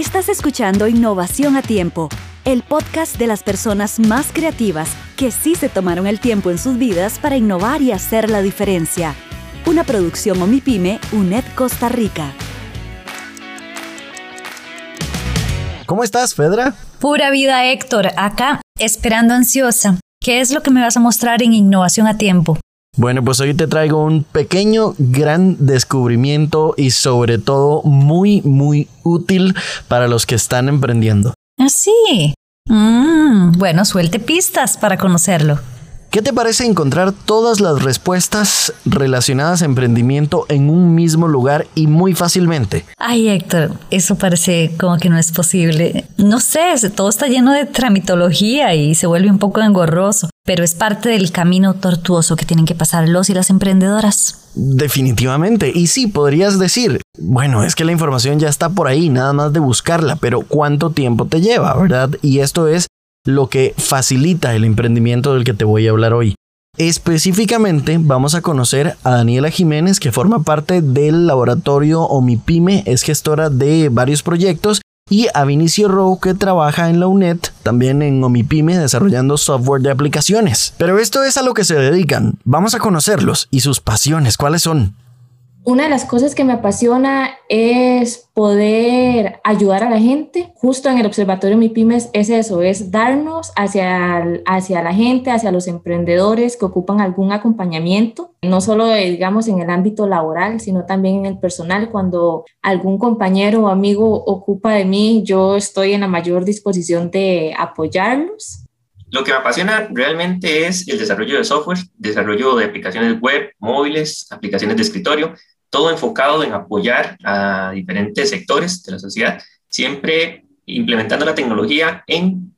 Estás escuchando Innovación a Tiempo, el podcast de las personas más creativas que sí se tomaron el tiempo en sus vidas para innovar y hacer la diferencia. Una producción Omipime, UNED Costa Rica. ¿Cómo estás, Fedra? Pura vida, Héctor, acá, esperando ansiosa. ¿Qué es lo que me vas a mostrar en Innovación a Tiempo? Bueno, pues hoy te traigo un pequeño, gran descubrimiento y sobre todo muy, muy útil para los que están emprendiendo. Así. Ah, bueno, suelte pistas para conocerlo. ¿Qué te parece encontrar todas las respuestas relacionadas a emprendimiento en un mismo lugar y muy fácilmente? Ay, Héctor, eso parece como que no es posible. No sé, todo está lleno de tramitología y se vuelve un poco engorroso, pero es parte del camino tortuoso que tienen que pasar los y las emprendedoras. Definitivamente. Y sí, podrías decir, bueno, es que la información ya está por ahí, nada más de buscarla, pero ¿cuánto tiempo te lleva, verdad? Y esto es lo que facilita el emprendimiento del que te voy a hablar hoy. Específicamente vamos a conocer a Daniela Jiménez que forma parte del laboratorio Omipime, es gestora de varios proyectos y a Vinicio Rowe que trabaja en la UNED, también en Omipime desarrollando software de aplicaciones. Pero esto es a lo que se dedican. Vamos a conocerlos y sus pasiones, ¿cuáles son? Una de las cosas que me apasiona es poder ayudar a la gente. Justo en el Observatorio MIPIMES es eso, es darnos hacia, hacia la gente, hacia los emprendedores que ocupan algún acompañamiento, no solo digamos en el ámbito laboral, sino también en el personal. Cuando algún compañero o amigo ocupa de mí, yo estoy en la mayor disposición de apoyarlos. Lo que me apasiona realmente es el desarrollo de software, desarrollo de aplicaciones web, móviles, aplicaciones de escritorio, todo enfocado en apoyar a diferentes sectores de la sociedad, siempre implementando la tecnología en...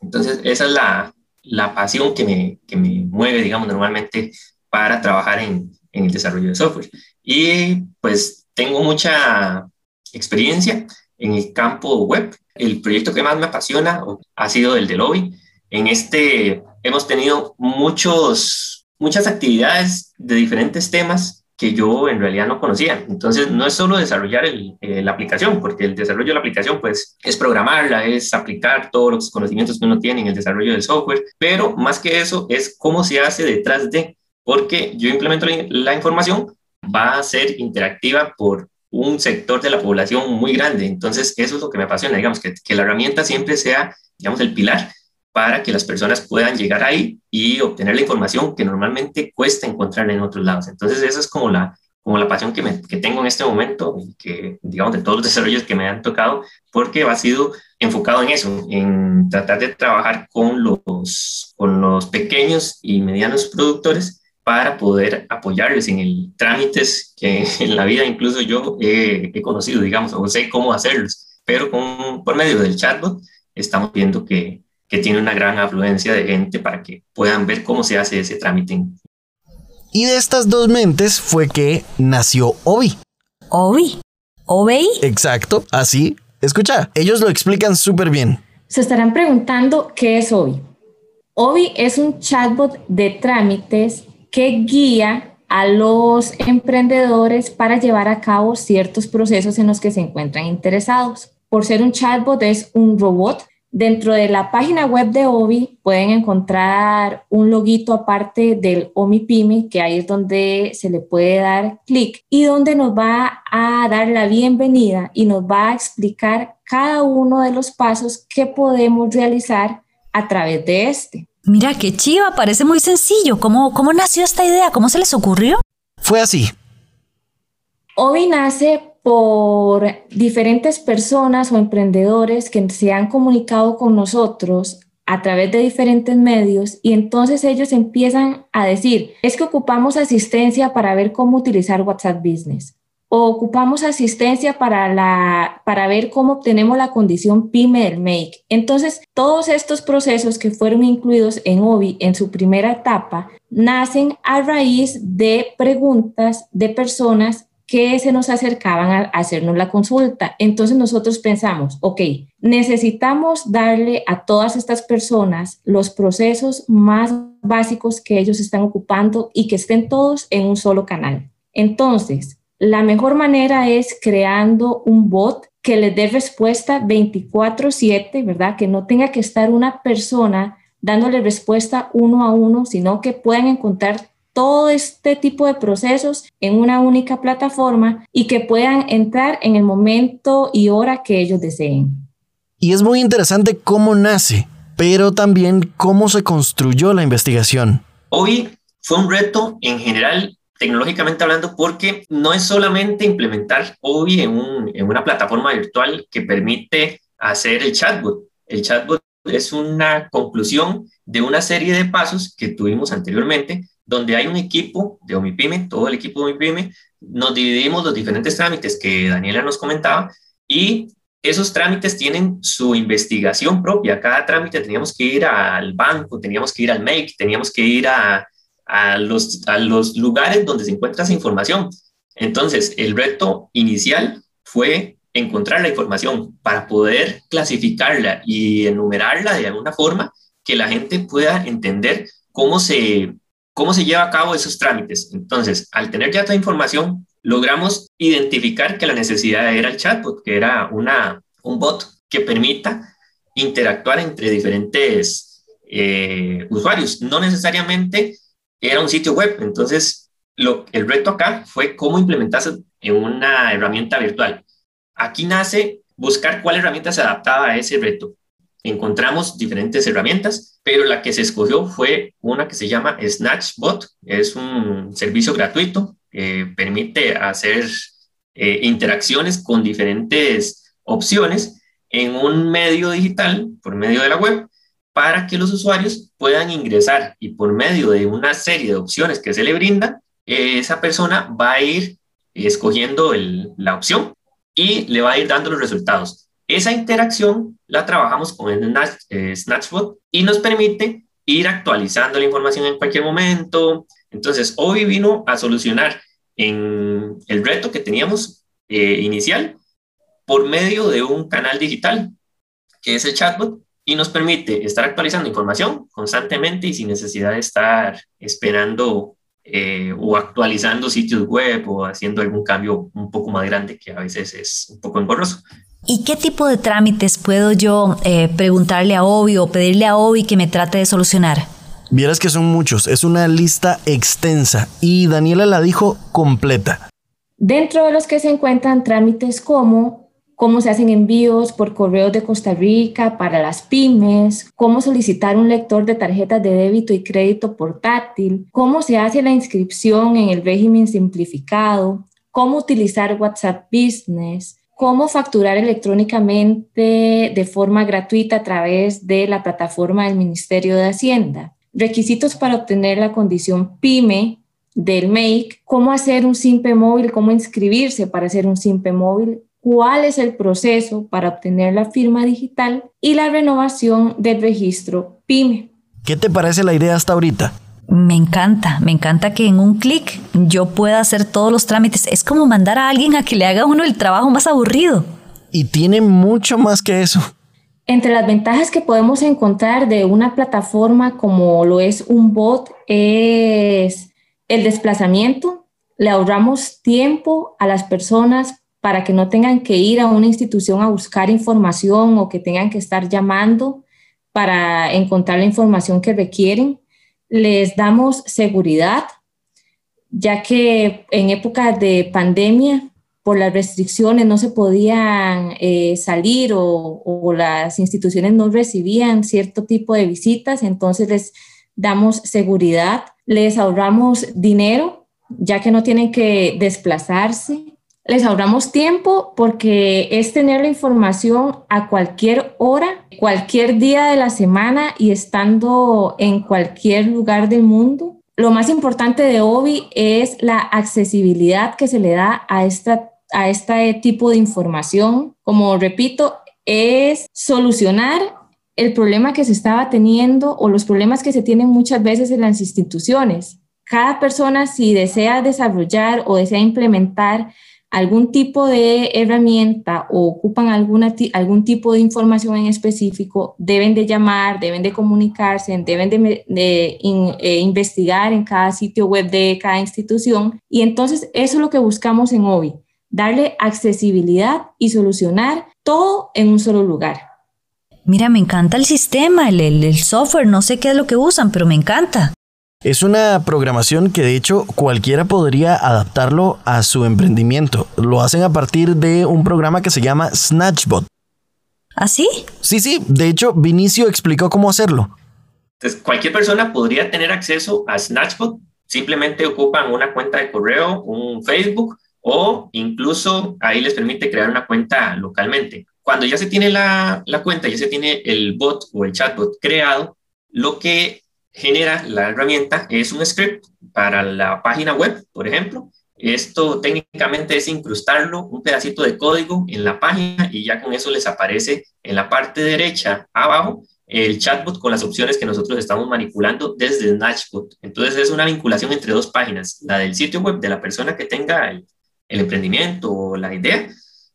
Entonces, esa es la, la pasión que me, que me, mueve, digamos, normalmente para trabajar en, en el desarrollo de software. Y pues tengo mucha experiencia en el campo web. El proyecto que más me apasiona ha sido el de Lobby. En este hemos tenido muchos, muchas actividades de diferentes temas que yo en realidad no conocía. Entonces, no es solo desarrollar eh, la aplicación, porque el desarrollo de la aplicación, pues, es programarla, es aplicar todos los conocimientos que uno tiene en el desarrollo del software, pero más que eso es cómo se hace detrás de, porque yo implemento la información, va a ser interactiva por un sector de la población muy grande. Entonces, eso es lo que me apasiona, digamos, que, que la herramienta siempre sea, digamos, el pilar para que las personas puedan llegar ahí y obtener la información que normalmente cuesta encontrar en otros lados. Entonces, esa es como la, como la pasión que, que tengo en este momento y que, digamos, de todos los desarrollos que me han tocado, porque ha sido enfocado en eso, en tratar de trabajar con los, con los pequeños y medianos productores para poder apoyarles en el trámites que en la vida incluso yo he, he conocido, digamos, o sé cómo hacerlos, pero con, por medio del chatbot estamos viendo que, que tiene una gran afluencia de gente para que puedan ver cómo se hace ese trámite. Y de estas dos mentes fue que nació Obi. ¿Obi? ¿Obi? Exacto, así. Escucha, ellos lo explican súper bien. Se estarán preguntando qué es Obi. Obi es un chatbot de trámites que guía a los emprendedores para llevar a cabo ciertos procesos en los que se encuentran interesados. Por ser un chatbot es un robot Dentro de la página web de OBI pueden encontrar un loguito aparte del OMIPYME, que ahí es donde se le puede dar clic y donde nos va a dar la bienvenida y nos va a explicar cada uno de los pasos que podemos realizar a través de este. Mira qué chiva, parece muy sencillo. ¿Cómo, cómo nació esta idea? ¿Cómo se les ocurrió? Fue así. OBI nace por diferentes personas o emprendedores que se han comunicado con nosotros a través de diferentes medios y entonces ellos empiezan a decir, es que ocupamos asistencia para ver cómo utilizar WhatsApp Business o ocupamos asistencia para, la, para ver cómo obtenemos la condición PYME del MAKE. Entonces, todos estos procesos que fueron incluidos en OBI en su primera etapa nacen a raíz de preguntas de personas que se nos acercaban a hacernos la consulta. Entonces nosotros pensamos, ok, necesitamos darle a todas estas personas los procesos más básicos que ellos están ocupando y que estén todos en un solo canal. Entonces, La mejor manera es creando un bot que les dé respuesta 24/7, ¿verdad? Que no tenga que estar una persona dándole respuesta uno a uno, sino que puedan encontrar todo este tipo de procesos en una única plataforma y que puedan entrar en el momento y hora que ellos deseen. Y es muy interesante cómo nace, pero también cómo se construyó la investigación. Hoy fue un reto en general tecnológicamente hablando, porque no es solamente implementar OBI en, en una plataforma virtual que permite hacer el chatbot. El chatbot es una conclusión de una serie de pasos que tuvimos anteriormente, donde hay un equipo de OMIPYME, todo el equipo de OMIPYME, nos dividimos los diferentes trámites que Daniela nos comentaba y esos trámites tienen su investigación propia. Cada trámite teníamos que ir al banco, teníamos que ir al MAKE, teníamos que ir a, a los, a los lugares donde se encuentra esa información. Entonces, el reto inicial fue encontrar la información para poder clasificarla y enumerarla de alguna forma que la gente pueda entender cómo se, cómo se lleva a cabo esos trámites. Entonces, al tener ya toda información, logramos identificar que la necesidad era el chatbot, que era una, un bot que permita interactuar entre diferentes eh, usuarios, no necesariamente era un sitio web. Entonces, lo, el reto acá fue cómo implementarse en una herramienta virtual. Aquí nace buscar cuál herramienta se adaptaba a ese reto. Encontramos diferentes herramientas, pero la que se escogió fue una que se llama Snatchbot. Es un servicio gratuito que permite hacer eh, interacciones con diferentes opciones en un medio digital por medio de la web para que los usuarios puedan ingresar y por medio de una serie de opciones que se le brinda, esa persona va a ir escogiendo la opción y le va a ir dando los resultados. Esa interacción la trabajamos con el eh, Snatchbot y nos permite ir actualizando la información en cualquier momento. Entonces, hoy vino a solucionar el reto que teníamos eh, inicial por medio de un canal digital, que es el chatbot, y nos permite estar actualizando información constantemente y sin necesidad de estar esperando eh, o actualizando sitios web o haciendo algún cambio un poco más grande que a veces es un poco engorroso. ¿Y qué tipo de trámites puedo yo eh, preguntarle a Obi o pedirle a Obi que me trate de solucionar? Vieras que son muchos, es una lista extensa y Daniela la dijo completa. Dentro de los que se encuentran trámites como cómo se hacen envíos por correos de Costa Rica para las pymes, cómo solicitar un lector de tarjetas de débito y crédito portátil, cómo se hace la inscripción en el régimen simplificado, cómo utilizar WhatsApp Business, cómo facturar electrónicamente de forma gratuita a través de la plataforma del Ministerio de Hacienda, requisitos para obtener la condición PYME del MAKE, cómo hacer un SIMPE móvil, cómo inscribirse para hacer un SIMPE móvil, cuál es el proceso para obtener la firma digital y la renovación del registro PYME. ¿Qué te parece la idea hasta ahorita? Me encanta, me encanta que en un clic yo pueda hacer todos los trámites. Es como mandar a alguien a que le haga uno el trabajo más aburrido. Y tiene mucho más que eso. Entre las ventajas que podemos encontrar de una plataforma como lo es un bot es el desplazamiento. Le ahorramos tiempo a las personas para que no tengan que ir a una institución a buscar información o que tengan que estar llamando para encontrar la información que requieren. Les damos seguridad, ya que en épocas de pandemia, por las restricciones, no se podían eh, salir o, o las instituciones no recibían cierto tipo de visitas, entonces les damos seguridad, les ahorramos dinero, ya que no tienen que desplazarse les ahorramos tiempo porque es tener la información a cualquier hora, cualquier día de la semana y estando en cualquier lugar del mundo. Lo más importante de OBI es la accesibilidad que se le da a, esta, a este tipo de información. Como repito, es solucionar el problema que se estaba teniendo o los problemas que se tienen muchas veces en las instituciones. Cada persona, si desea desarrollar o desea implementar algún tipo de herramienta o ocupan algún tipo de información en específico, deben de llamar, deben de comunicarse, deben de, eh, investigar en cada sitio web de cada institución. Y entonces eso es lo que buscamos en OBI, darle accesibilidad y solucionar todo en un solo lugar. Mira, me encanta el sistema, el, el software, no sé qué es lo que usan, pero me encanta. Es una programación que de hecho cualquiera podría adaptarlo a su emprendimiento. Lo hacen a partir de un programa que se llama Snatchbot. ¿Ah, sí? Sí, sí. De hecho, Vinicio explicó cómo hacerlo. Entonces, cualquier persona podría tener acceso a Snatchbot. Simplemente ocupan una cuenta de correo, un Facebook o incluso ahí les permite crear una cuenta localmente. Cuando ya se tiene la, la cuenta, ya se tiene el bot o el chatbot creado, lo que genera la herramienta es un script para la página web, por ejemplo. Esto técnicamente es incrustarlo, un pedacito de código en la página y ya con eso les aparece en la parte derecha abajo el chatbot con las opciones que nosotros estamos manipulando desde Snatchbot. Entonces es una vinculación entre dos páginas, la del sitio web de la persona que tenga el, el emprendimiento o la idea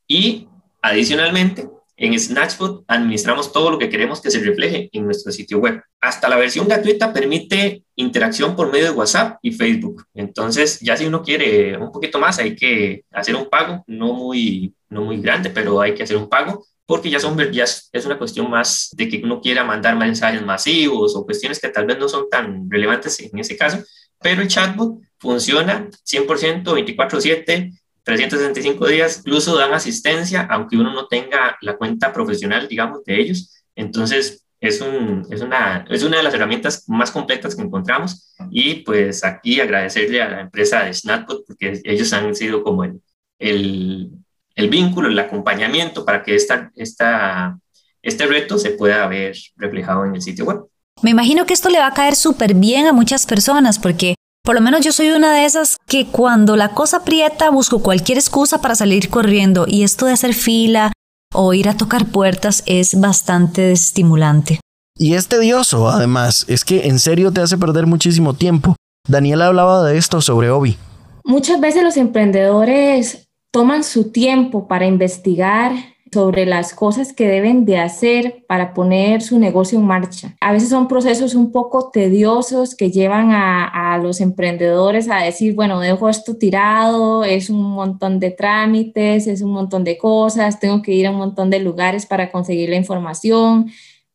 y adicionalmente en Snatchbot administramos todo lo que queremos que se refleje en nuestro sitio web. Hasta la versión gratuita permite interacción por medio de WhatsApp y Facebook. Entonces, ya si uno quiere un poquito más, hay que hacer un pago, no muy, no muy grande, pero hay que hacer un pago porque ya, son, ya es una cuestión más de que uno quiera mandar mensajes masivos o cuestiones que tal vez no son tan relevantes en ese caso, pero el chatbot funciona 100% 24/7 365 días, incluso dan asistencia, aunque uno no tenga la cuenta profesional, digamos, de ellos. Entonces, es, un, es, una, es una de las herramientas más completas que encontramos y pues aquí agradecerle a la empresa de Snapbot porque ellos han sido como el, el, el vínculo, el acompañamiento para que esta, esta, este reto se pueda ver reflejado en el sitio web. Me imagino que esto le va a caer súper bien a muchas personas porque por lo menos yo soy una de esas que cuando la cosa aprieta busco cualquier excusa para salir corriendo y esto de hacer fila o ir a tocar puertas es bastante estimulante. Y es tedioso, además, es que en serio te hace perder muchísimo tiempo. Daniela hablaba de esto sobre Obi. Muchas veces los emprendedores toman su tiempo para investigar sobre las cosas que deben de hacer para poner su negocio en marcha. A veces son procesos un poco tediosos que llevan a, a, los emprendedores a decir, bueno, dejo esto tirado, es un montón de trámites, es un montón de cosas, tengo que ir a un montón de lugares para conseguir la información,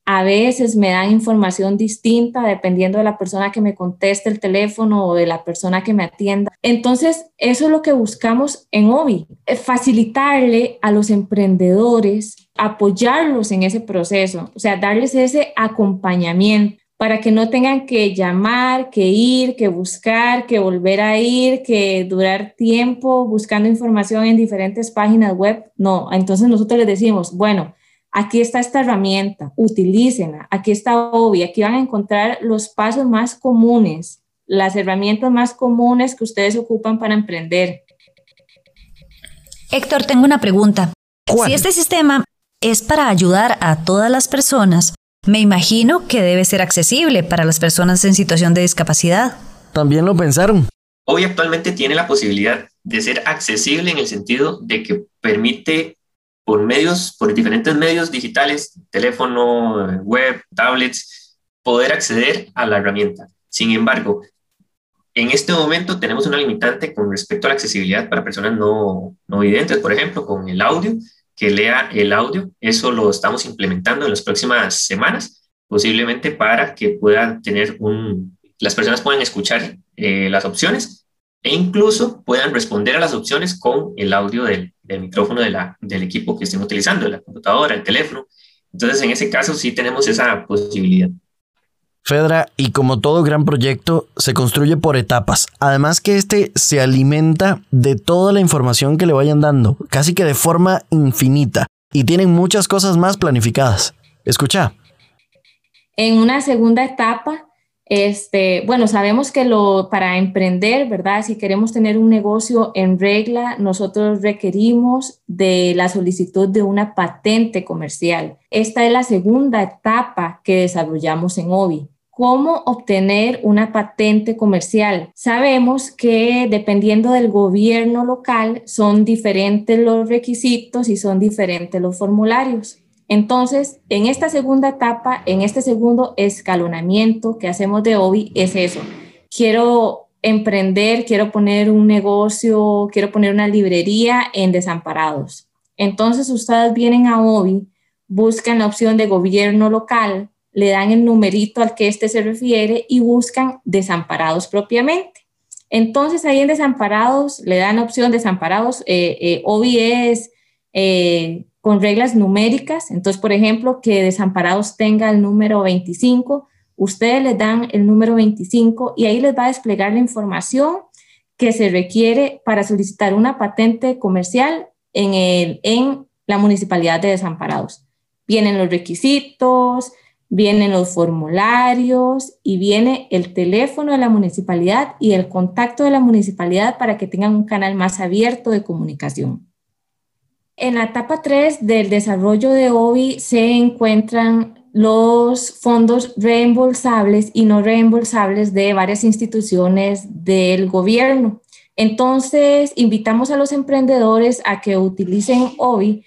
a veces me dan información distinta dependiendo de la persona que me conteste el teléfono o de la persona que me atienda. Entonces, eso es lo que buscamos en OBI, facilitarle a los emprendedores, apoyarlos en ese proceso, o sea, darles ese acompañamiento para que no tengan que llamar, que ir, que buscar, que volver a ir, que durar tiempo buscando información en diferentes páginas web. No, entonces nosotros les decimos, bueno, Aquí está esta herramienta, utilícenla. Aquí está OBI, aquí van a encontrar los pasos más comunes, las herramientas más comunes que ustedes ocupan para emprender. Héctor, tengo una pregunta. Si este sistema es para ayudar a todas las personas, me imagino que debe ser accesible para las personas en situación de discapacidad. También lo pensaron. Hoy actualmente tiene la posibilidad de ser accesible en el sentido de que permite por medios, por diferentes medios digitales, teléfono, web, tablets, poder acceder a la herramienta. Sin embargo, en este momento tenemos una limitante con respecto a la accesibilidad para personas no, no videntes, por ejemplo, con el audio, que lea el audio. Eso lo estamos implementando en las próximas semanas, posiblemente para que puedan tener un, las personas puedan escuchar eh, las opciones e incluso puedan responder a las opciones con el audio del, micrófono de la, del equipo que estén utilizando, la computadora, el teléfono. Entonces, en ese caso sí tenemos esa posibilidad. Fedra, y como todo gran proyecto, se construye por etapas. Además que este se alimenta de toda la información que le vayan dando, casi que de forma infinita, y tienen muchas cosas más planificadas. Escucha. En una segunda etapa este, bueno, sabemos que lo, para emprender, ¿verdad? Si queremos tener un negocio en regla, nosotros requerimos de la solicitud de una patente comercial. Esta es la segunda etapa que desarrollamos en OBI. cómo obtener una patente comercial. Sabemos que dependiendo del gobierno local son diferentes los requisitos y son diferentes los formularios. Entonces, en esta segunda etapa, en este segundo escalonamiento que hacemos de OBI, es eso. Quiero emprender, quiero poner un negocio, quiero poner una librería en desamparados. Entonces, ustedes vienen a OBI, buscan la opción de gobierno local, le dan el numerito al que éste se refiere y buscan desamparados propiamente. Entonces, ahí en desamparados le dan opción desamparados. Eh, eh, OBI es eh, con reglas numéricas. Entonces, por ejemplo, que desamparados tenga el número 25, ustedes les dan el número 25 y ahí les va a desplegar la información que se requiere para solicitar una patente comercial en, el, en la municipalidad de desamparados. Vienen los requisitos, vienen los formularios y viene el teléfono de la municipalidad y el contacto de la municipalidad para que tengan un canal más abierto de comunicación. En la etapa 3 del desarrollo de OBI se encuentran los fondos reembolsables y no reembolsables de varias instituciones del gobierno. Entonces, invitamos a los emprendedores a que utilicen OBI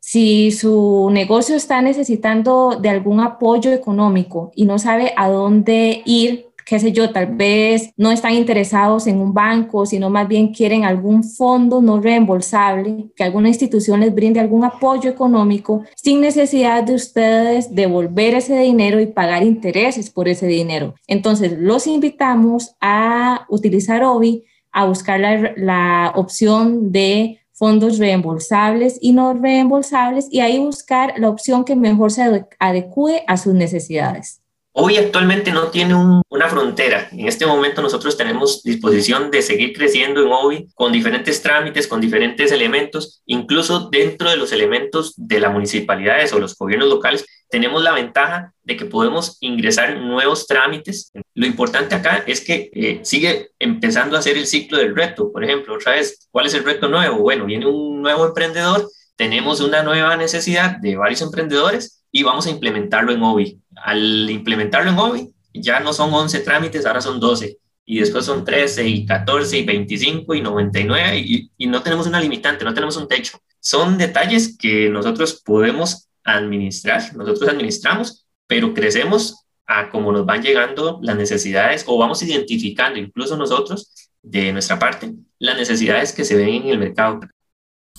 si su negocio está necesitando de algún apoyo económico y no sabe a dónde ir qué sé yo, tal vez no están interesados en un banco, sino más bien quieren algún fondo no reembolsable, que alguna institución les brinde algún apoyo económico sin necesidad de ustedes devolver ese dinero y pagar intereses por ese dinero. Entonces, los invitamos a utilizar OBI, a buscar la, la opción de fondos reembolsables y no reembolsables y ahí buscar la opción que mejor se adecue a sus necesidades. Hoy actualmente no tiene una frontera. En este momento nosotros tenemos disposición de seguir creciendo en OBI con diferentes trámites, con diferentes elementos, incluso dentro de los elementos de las municipalidades o los gobiernos locales, tenemos la ventaja de que podemos ingresar nuevos trámites. Lo importante acá es que eh, sigue empezando a hacer el ciclo del reto. Por ejemplo, otra vez, ¿cuál es el reto nuevo? Bueno, viene un nuevo emprendedor, tenemos una nueva necesidad de varios emprendedores y vamos a implementarlo en OBI al implementarlo en OBI, ya no son 11 trámites, ahora son 12. Y después son 13 y 14 y 25 y 99 y, y no tenemos una limitante, no tenemos un techo. Son detalles que nosotros podemos administrar, nosotros administramos, pero crecemos a cómo nos van llegando las necesidades o vamos identificando incluso nosotros de nuestra parte las necesidades que se ven en el mercado.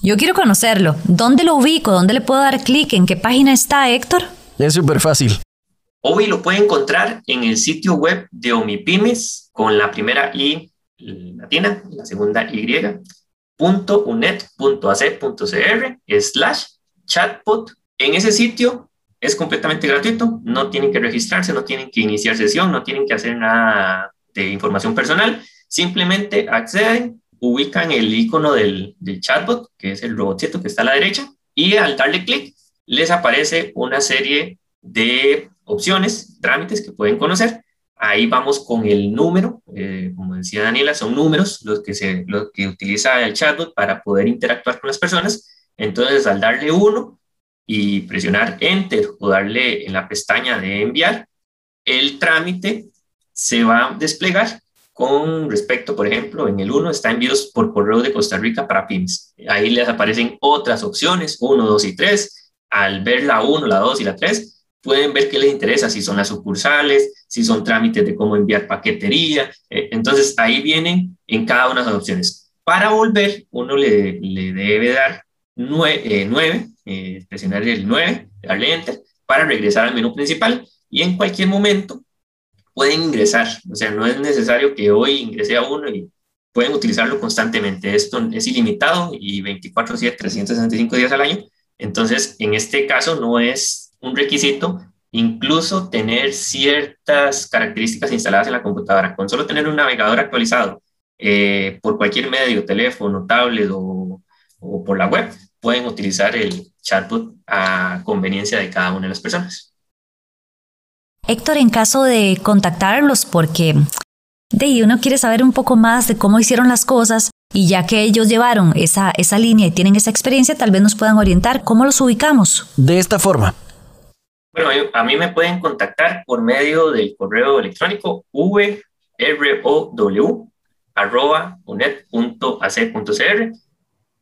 Yo quiero conocerlo. ¿Dónde lo ubico? ¿Dónde le puedo dar clic? ¿En qué página está, Héctor? Es súper fácil. Hoy lo puede encontrar en el sitio web de Omipymes con la primera I latina, la segunda Y, punto unet.ac.cr slash chatbot. En ese sitio es completamente gratuito, no tienen que registrarse, no tienen que iniciar sesión, no tienen que hacer nada de información personal, simplemente acceden, ubican el icono del, chatbot, que es el robotcito que está a la derecha, y al darle clic les aparece una serie de opciones, trámites que pueden conocer. Ahí vamos con el número, eh, como decía Daniela, son números los que, se, los que utiliza el chatbot para poder interactuar con las personas. Entonces, al darle uno y presionar Enter o darle en la pestaña de enviar, el trámite se va a desplegar con respecto, por ejemplo, en el 1 está envíos por correo de Costa Rica para PIMS. Ahí les aparecen otras opciones, 1, 2 y 3. Al ver la 1, la 2 y la 3, pueden ver qué les interesa, si son las sucursales, si son trámites de cómo enviar paquetería. Eh, entonces ahí vienen en cada una de las opciones. Para volver, uno le, le debe dar 9, eh, eh, presionar el 9, darle enter, para regresar al menú principal y en cualquier momento pueden ingresar. O sea, no es necesario que hoy ingrese a uno y pueden utilizarlo constantemente. Esto es ilimitado y 24, 7, 365 días al año. Entonces, en este caso no es un requisito incluso tener ciertas características instaladas en la computadora. Con solo tener un navegador actualizado eh, por cualquier medio, teléfono, tablet o, o, por la web, pueden utilizar el chatbot a conveniencia de cada una de las personas. Héctor, en caso de contactarlos, porque de uno quiere saber un poco más de cómo hicieron las cosas y ya que ellos llevaron esa, esa línea y tienen esa experiencia, tal vez nos puedan orientar. ¿Cómo los ubicamos? De esta forma Bueno, a mí me pueden contactar por medio del correo electrónico vrow.unet.ac.cr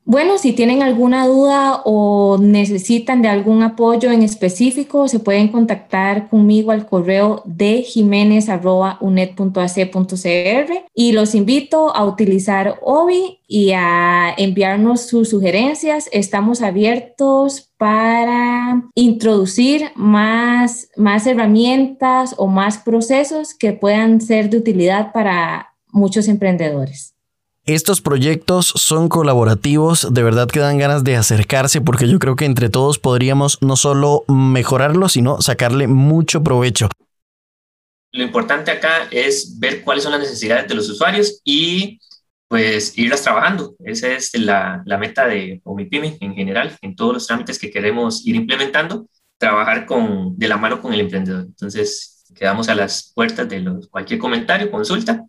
bueno, si tienen alguna duda o necesitan de algún apoyo en específico, se pueden contactar conmigo al correo de jiménez.unet.ac.cr y los invito a utilizar OBI y a enviarnos sus sugerencias. Estamos abiertos para introducir más, más herramientas o más procesos que puedan ser de utilidad para muchos emprendedores. Estos proyectos son colaborativos, de verdad que dan ganas de acercarse porque yo creo que entre todos podríamos no solo mejorarlo, sino sacarle mucho provecho. Lo importante acá es ver cuáles son las necesidades de los usuarios y pues irlas trabajando. Esa es la, meta de OmiPyme en general, en todos los trámites que queremos ir implementando, trabajar de la mano con el emprendedor. Entonces, quedamos a las puertas de los, cualquier comentario, consulta.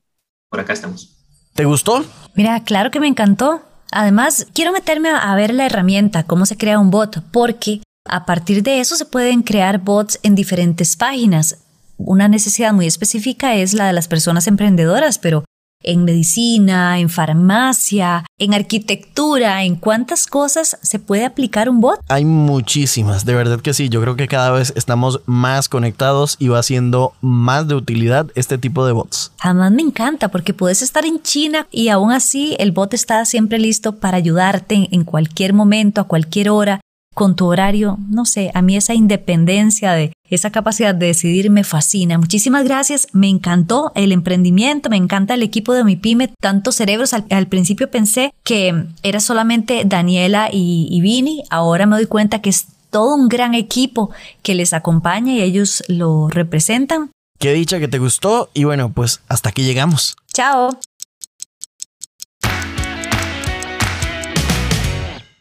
Por acá estamos. ¿Te gustó? Mira, claro que me encantó. Además, quiero meterme a ver la herramienta, cómo se crea un bot, porque a partir de eso se pueden crear bots en diferentes páginas. Una necesidad muy específica es la de las personas emprendedoras, pero en medicina, en farmacia, en arquitectura, en cuántas cosas se puede aplicar un bot. Hay muchísimas, de verdad que sí. Yo creo que cada vez estamos más conectados y va siendo más de utilidad este tipo de bots. Además me encanta porque puedes estar en China y aún así el bot está siempre listo para ayudarte en cualquier momento, a cualquier hora con tu horario, no sé, a mí esa independencia de esa capacidad de decidir me fascina. Muchísimas gracias, me encantó el emprendimiento, me encanta el equipo de mi pyme, tantos cerebros. Al, principio pensé que era solamente Daniela y, y Vini, ahora me doy cuenta que es todo un gran equipo que les acompaña y ellos lo representan. Qué dicha que te gustó y bueno, pues hasta aquí llegamos. Chao.